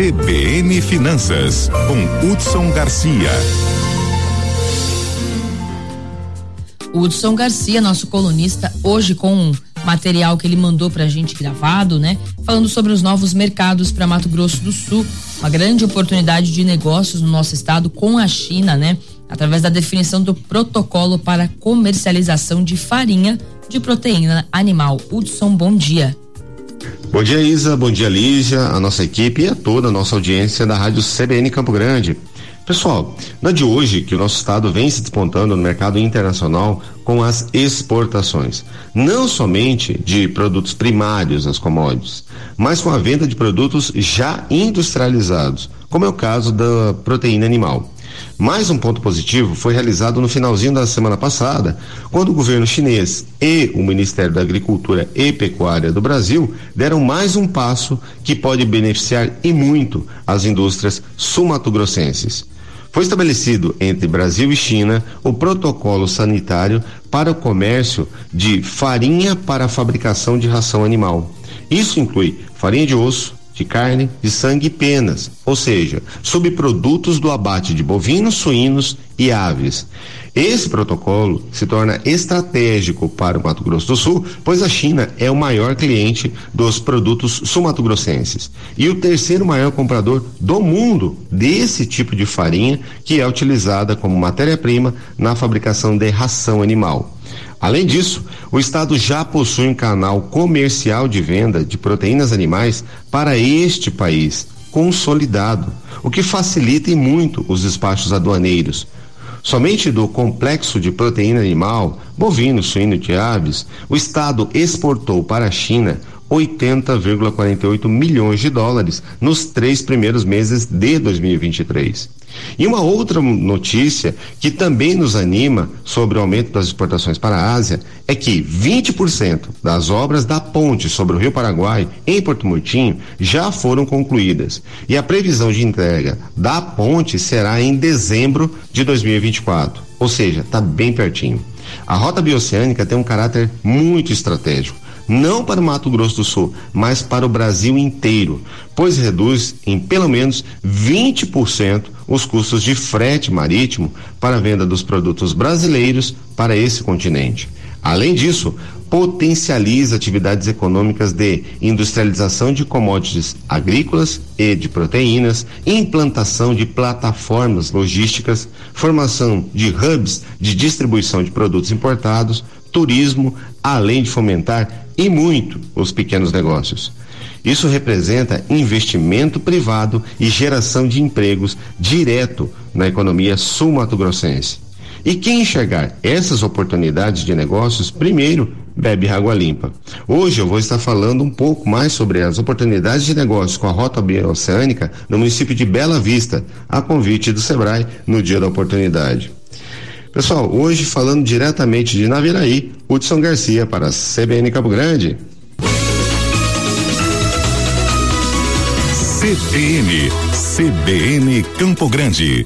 CBN Finanças, com Hudson Garcia. Hudson Garcia, nosso colunista, hoje com um material que ele mandou pra gente gravado, né? Falando sobre os novos mercados para Mato Grosso do Sul, uma grande oportunidade de negócios no nosso estado com a China, né? Através da definição do protocolo para comercialização de farinha de proteína animal. Hudson, bom dia. Bom dia, Isa. Bom dia, Lígia, a nossa equipe e a toda a nossa audiência da Rádio CBN Campo Grande. Pessoal, é de hoje que o nosso estado vem se despontando no mercado internacional com as exportações, não somente de produtos primários, as commodities, mas com a venda de produtos já industrializados, como é o caso da proteína animal. Mais um ponto positivo foi realizado no finalzinho da semana passada, quando o governo chinês e o Ministério da Agricultura e Pecuária do Brasil deram mais um passo que pode beneficiar e muito as indústrias sul-mato-grossenses. Foi estabelecido entre Brasil e China o protocolo sanitário para o comércio de farinha para a fabricação de ração animal. Isso inclui farinha de osso, de carne, de sangue e penas, ou seja, subprodutos do abate de bovinos, suínos e aves. Esse protocolo se torna estratégico para o Mato Grosso do Sul, pois a China é o maior cliente dos produtos sul-mato-grossenses e o terceiro maior comprador do mundo desse tipo de farinha que é utilizada como matéria-prima na fabricação de ração animal. Além disso, o estado já possui um canal comercial de venda de proteínas animais para este país, consolidado, o que facilita muito os despachos aduaneiros. Somente do complexo de proteína animal, bovino, suíno e aves, o Estado exportou para a China 80,48 milhões de dólares nos três primeiros meses de 2023. E uma outra notícia que também nos anima sobre o aumento das exportações para a Ásia é que 20% das obras da ponte sobre o Rio Paraguai em Porto Murtinho já foram concluídas. E a previsão de entrega da ponte será em dezembro de 2024. Ou seja, está bem pertinho. A rota bioceânica tem um caráter muito estratégico não para o Mato Grosso do Sul, mas para o Brasil inteiro, pois reduz em pelo menos 20% os custos de frete marítimo para a venda dos produtos brasileiros para esse continente. Além disso, potencializa atividades econômicas de industrialização de commodities agrícolas e de proteínas, implantação de plataformas logísticas, formação de hubs de distribuição de produtos importados, turismo, além de fomentar e muito os pequenos negócios. Isso representa investimento privado e geração de empregos direto na economia sul-mato-grossense. E quem enxergar essas oportunidades de negócios, primeiro bebe água limpa. Hoje eu vou estar falando um pouco mais sobre as oportunidades de negócios com a Rota Bioceânica no município de Bela Vista, a convite do Sebrae no Dia da Oportunidade. Pessoal, hoje falando diretamente de Naviraí, Hudson Garcia para a CBN Campo Grande. CBN, CBN Campo Grande.